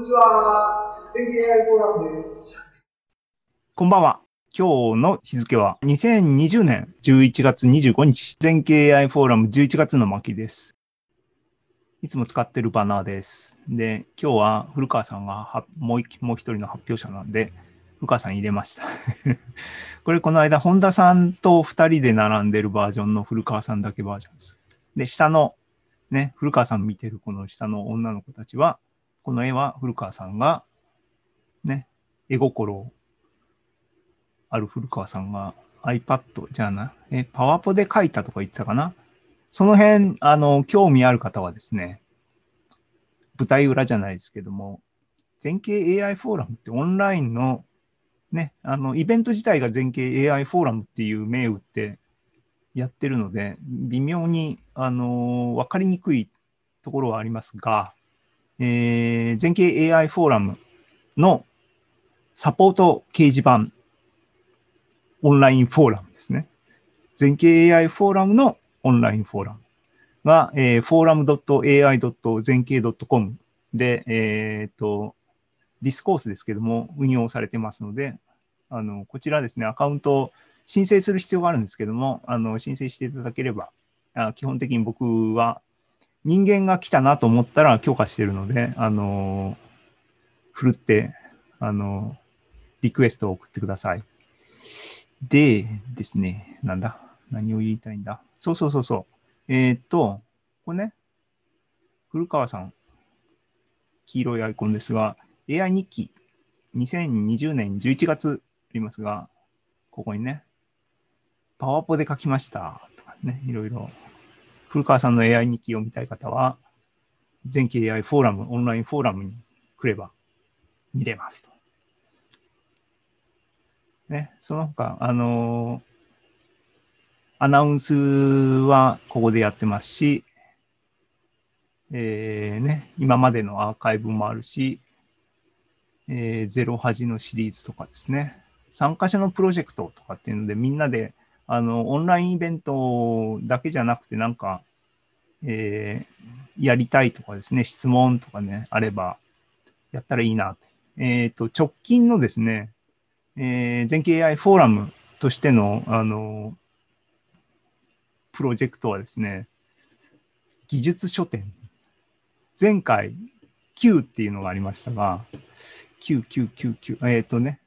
にちは。全景 AI フォーラムです。こんばんは。今日の日付は2020年11月25日、全景 AI フォーラム11月の巻です。いつも使ってるバナーです。で、今日は古川さんがはもうもう一人の発表者なんで、古川さん入れました。これこの間、本田さんと2人で並んでるバージョンの古川さんだけバージョンです。で、下のね、古川さん見てるこの下の女の子たちは、この絵は古川さんがね、絵心ある古川さんが iPad じゃあな、え、パワポで書いたとか言ってたかな？その辺、あの、興味ある方はですね、舞台裏じゃないですけども、全景 AI フォーラムってオンラインのね、あの、イベント自体が全景 AI フォーラムっていう銘打ってやってるので、微妙に、あの、わかりにくいところはありますが、えー、全景 AI フォーラムのサポート掲示板、オンラインフォーラムですね。全景 AI フォーラムのオンラインフォーラムが、えー、forum.ai. 全景 .com で、えっ、と、ディスコースですけども、運用されてますので、あの、こちらですね、アカウントを申請する必要があるんですけども、あの、申請していただければ、あ基本的に僕は人間が来たなと思ったら許可してるので、あの、ふるって、あの、リクエストを送ってください。でですね、なんだ？何を言いたいんだ？そうそうそうそう。えー、っと、これね、古川さん、黄色いアイコンですが、AI 日記、2020年11月ありますが、ここにね、パワポで書きましたとかね、いろいろ。古川さんの AI 日記を見たい方は、全景 AI フォーラム、オンラインフォーラムに来れば見れますと。ね、その他、あのーアナウンスはここでやってますし、えーね、今までのアーカイブもあるし、えー、ゼロハジのシリーズとかですね、参加者のプロジェクトとかっていうので、みんなで、あの、オンラインイベントだけじゃなくて、なんか、えー、やりたいとかですね、質問とかね、あれば、やったらいいな。えっ、と、直近のですね、えー、全景 AI フォーラムとしての、あの、プロジェクトはですね、技術書店。前回、Q っていうのがありましたが、9999、えっ、ー、とね、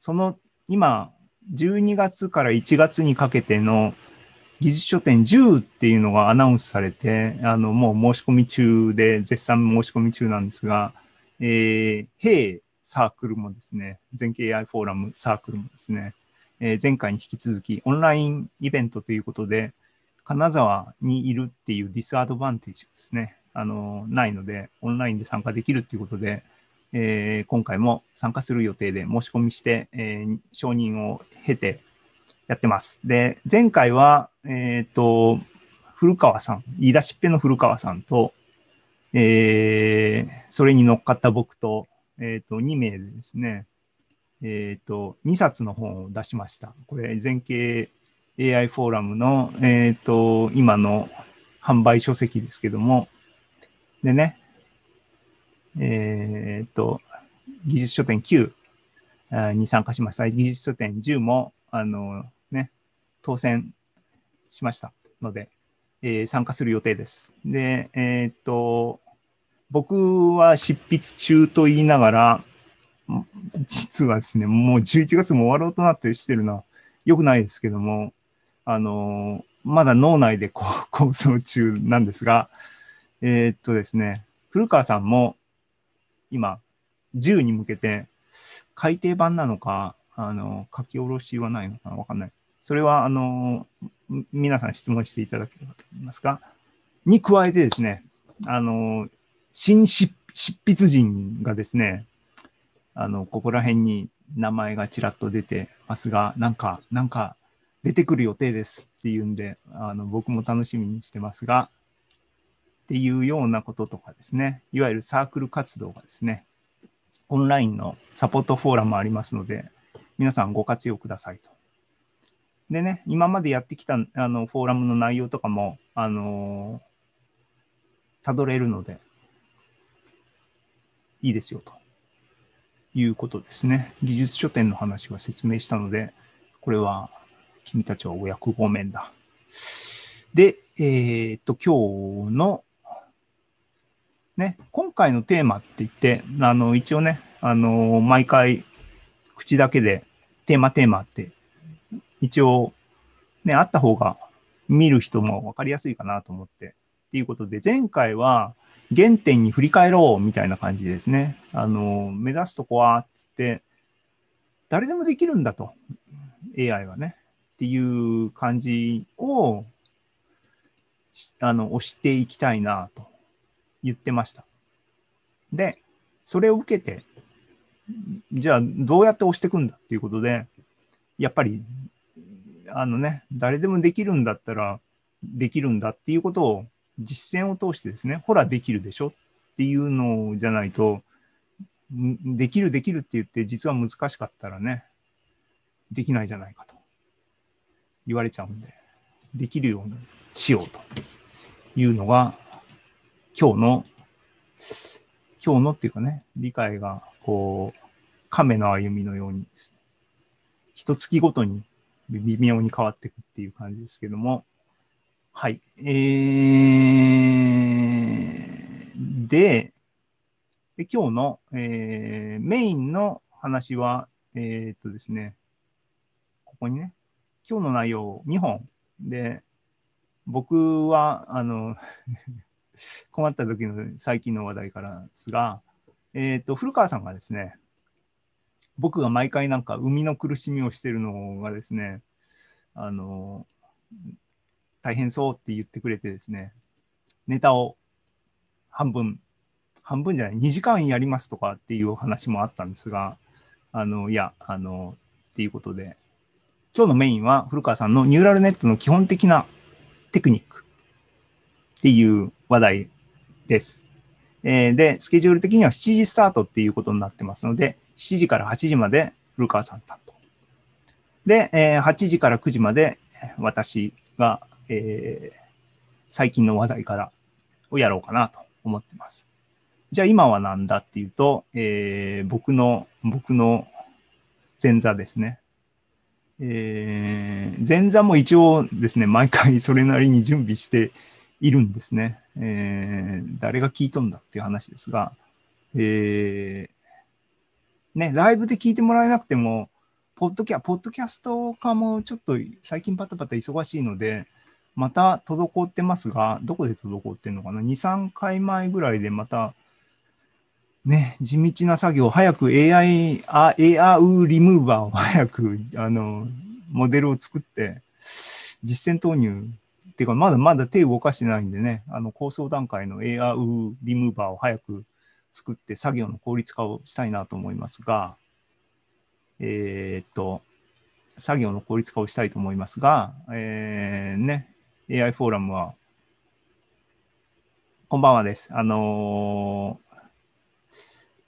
その今、12月から1月にかけての技術書店10っていうのがアナウンスされて、あの、もう申し込み中で、絶賛申し込み中なんですが、えー、ヘイサークルもですね、全景 AI フォーラムサークルもですね、えー、前回に引き続きオンラインイベントということで、金沢にいるっていうディスアドバンテージですね、あの、ないので、オンラインで参加できるっていうことで、えー、今回も参加する予定で申し込みして、えー、承認を経てやってます。で、前回は、えっ、ー、と、古川さん、言い出しっぺの古川さんと、えー、それに乗っかった僕と、えっ、と、2名でですね、えっ、と、2冊の本を出しました。これ、全景 AI フォーラムの、えっ、と、今の販売書籍ですけども、でね、え、っと、技術書店9に参加しました。技術書店10も、あのね、当選しましたので、えー、参加する予定です。で、えー、っと、僕は執筆中と言いながら、実はですね、もう11月も終わろうとなってしてるのは良くないですけども、あの、まだ脳内で構想中なんですが、えー、っとですね、古川さんも今、10に向けて、改訂版なのか、あの、書き下ろしはないのかなわかんない。それは、あの、皆さん質問していただければと思いますが、に加えてですね、あの、新執筆人がですね、あの、ここら辺に名前がちらっと出てますが、なんか、なんか出てくる予定ですっていうんで、あの、僕も楽しみにしてますが、っていうようなこととかですね、いわゆるサークル活動がですね、オンラインのサポートフォーラムありますので、皆さんご活用くださいと。でね、今までやってきたあのフォーラムの内容とかも、あのたどれるので、いいですよということですね。技術書店の話は説明したので、これは君たちはお役御免だ。で、えーっと、今日の、ね、今回のテーマって言って、あの、一応ね、あの、毎回、口だけで、テーマテーマって、一応、ね、あった方が、見る人も分かりやすいかなと思って。っていうことで、前回は、原点に振り返ろうみたいな感じですね。あの、目指すとこは、つって、誰でもできるんだと。AI はね。っていう感じを、あの、押していきたいなと言ってました。で、それを受けて、じゃあどうやって押していくんだっていうことで、やっぱり、あのね、誰でもできるんだったらできるんだっていうことを実践を通してですね、ほらできるでしょ？っていうのじゃないと、できるできるって言って実は難しかったらね、できないじゃないかと。言われちゃうんで、できるようにしようと。いうのが、今日の、今日のっていうかね、理解が、こう、亀の歩みのようにですね、一月ごとに微妙に変わっていくっていう感じですけども、はい。えー、で、で今日の、えーメインの話は、えーっとですね、ここにね、今日の内容2本で、僕は、あの、困った時の最近の話題からですが、えーっと、古川さんがですね、僕が毎回なんか生みの苦しみをしてるのがですね、あの、大変そうって言ってくれてですね、ネタを半分、半分じゃない、2時間やりますとかっていうお話もあったんですが、あの、いや、あの、っていうことで、今日のメインは古川さんのニューラルネットの基本的なテクニックっていう話題です。えーで、スケジュール的には7時スタートっていうことになってますので、7時から8時まで古川さん担当。で、えー8時から9時まで私が、えー最近の話題からをやろうかなと思ってます。じゃあ今は何だっていうと、えー僕の、僕の前座ですね。えー前座も一応ですね、毎回それなりに準備しているんですね。えー誰が聞いとんだっていう話ですが、えーね、ライブで聞いてもらえなくても、ポッドキャポッドキャスト化もちょっと最近パタパタ忙しいので、また滞ってますが、どこで滞ってんのかな ?2、3回前ぐらいでまた、ね、地道な作業、早く AI、あ AR リムーバーを早く、あの、モデルを作って、実践投入、っていうか、まだまだ手動かしてないんでね、あの、構想段階の AR リムーバーを早く作って作業の効率化をしたいなと思いますが、えーっと、作業の効率化をしたいと思いますが、えーね、AI フォーラムは、こんばんはです。あのー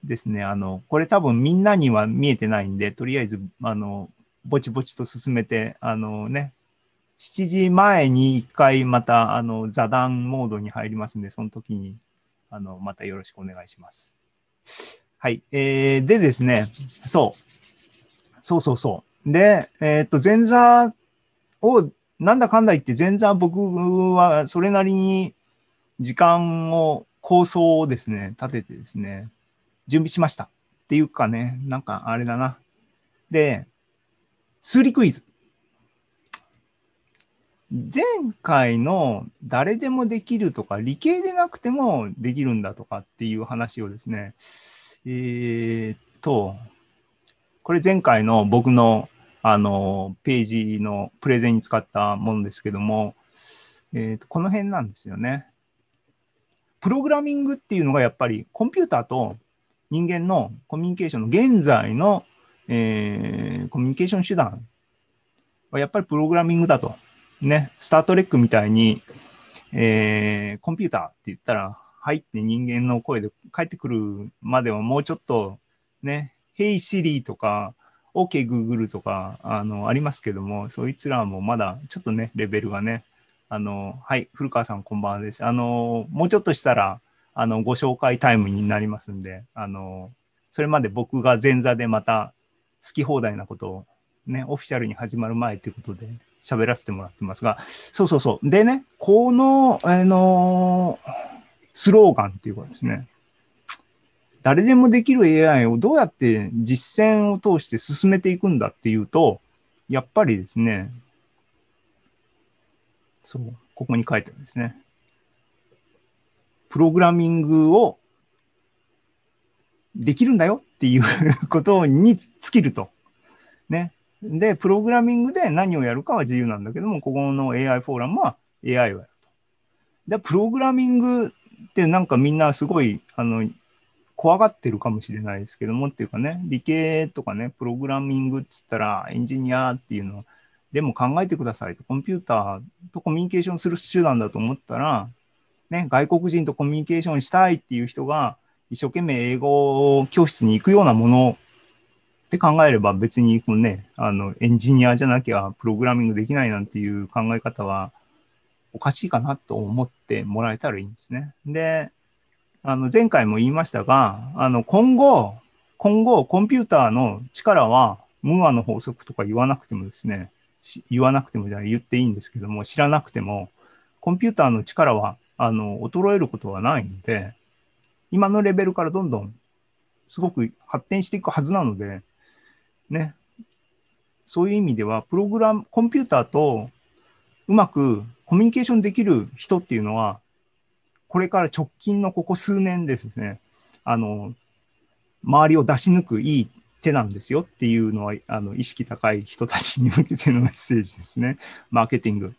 ですね、あの、これ多分みんなには見えてないんで、とりあえず、あの、ぼちぼちと進めて、あのね、7時前に1回また、あの、座談モードに入りますんで、その時に、あの、またよろしくお願いします。はい。えー、でですね、そう。そうそうそう。で、えーっと、前座を、なんだかんだ言って、前座僕はそれなりに時間を、構想をですね、立ててですね、準備しました。っていうかね、なんかあれだな。で、数理クイズ。前回の誰でもできるとか、理系でなくてもできるんだとかっていう話をですね、えーっと、これ前回の僕のあのページのプレゼンに使ったものですけども、えーっとこの辺なんですよね。プログラミングっていうのがやっぱりコンピューターと人間のコミュニケーションの現在の、えーコミュニケーション手段はやっぱりプログラミングだと。ね、スタートレックみたいに、えーコンピューターって言ったら、はいって人間の声で返ってくるまではもうちょっとね、Hey Siri とか、OK Google とか、あの、ありますけども、そいつらもまだちょっとね、レベルがね、あの、はい、古川さんこんばんはです。あの、もうちょっとしたら、あの、ご紹介タイムになりますんで、あの、それまで僕が前座でまた好き放題なことをね、オフィシャルに始まる前ということで喋らせてもらってますが、そうそうそう。でね、この、あのスローガンっていうかですね、誰でもできる AI をどうやって実践を通して進めていくんだっていうと、やっぱりですね、そう、ここに書いてあるんですね。プログラミングをできるんだよっていうことに尽きると。ね。で、プログラミングで何をやるかは自由なんだけども、ここの AI フォーラムは AI をやると。で、プログラミングってなんかみんなすごい、あの、怖がってるかもしれないですけどもっていうかね、理系とかね、プログラミングっつったらエンジニアっていうのでも考えてくださいと、コンピューターとコミュニケーションする手段だと思ったら、ね、外国人とコミュニケーションしたいっていう人が一生懸命英語教室に行くようなものって考えれば別にこのね、あの、エンジニアじゃなきゃプログラミングできないなんていう考え方はおかしいかなと思ってもらえたらいいんですね。で、あの、前回も言いましたが、あの、今後、今後、コンピューターの力は、ムーアの法則とか言わなくてもですね、言わなくてもじゃ言っていいんですけども、知らなくても、コンピューターの力は、あの、衰えることはないので、今のレベルからどんどん、すごく発展していくはずなので、ね、そういう意味では、プログラム、コンピューターとうまくコミュニケーションできる人っていうのは、これから直近のここ数年ですね、あの、周りを出し抜くいい手なんですよっていうのは、あの、意識高い人たちに向けてのメッセージですね。マーケティング。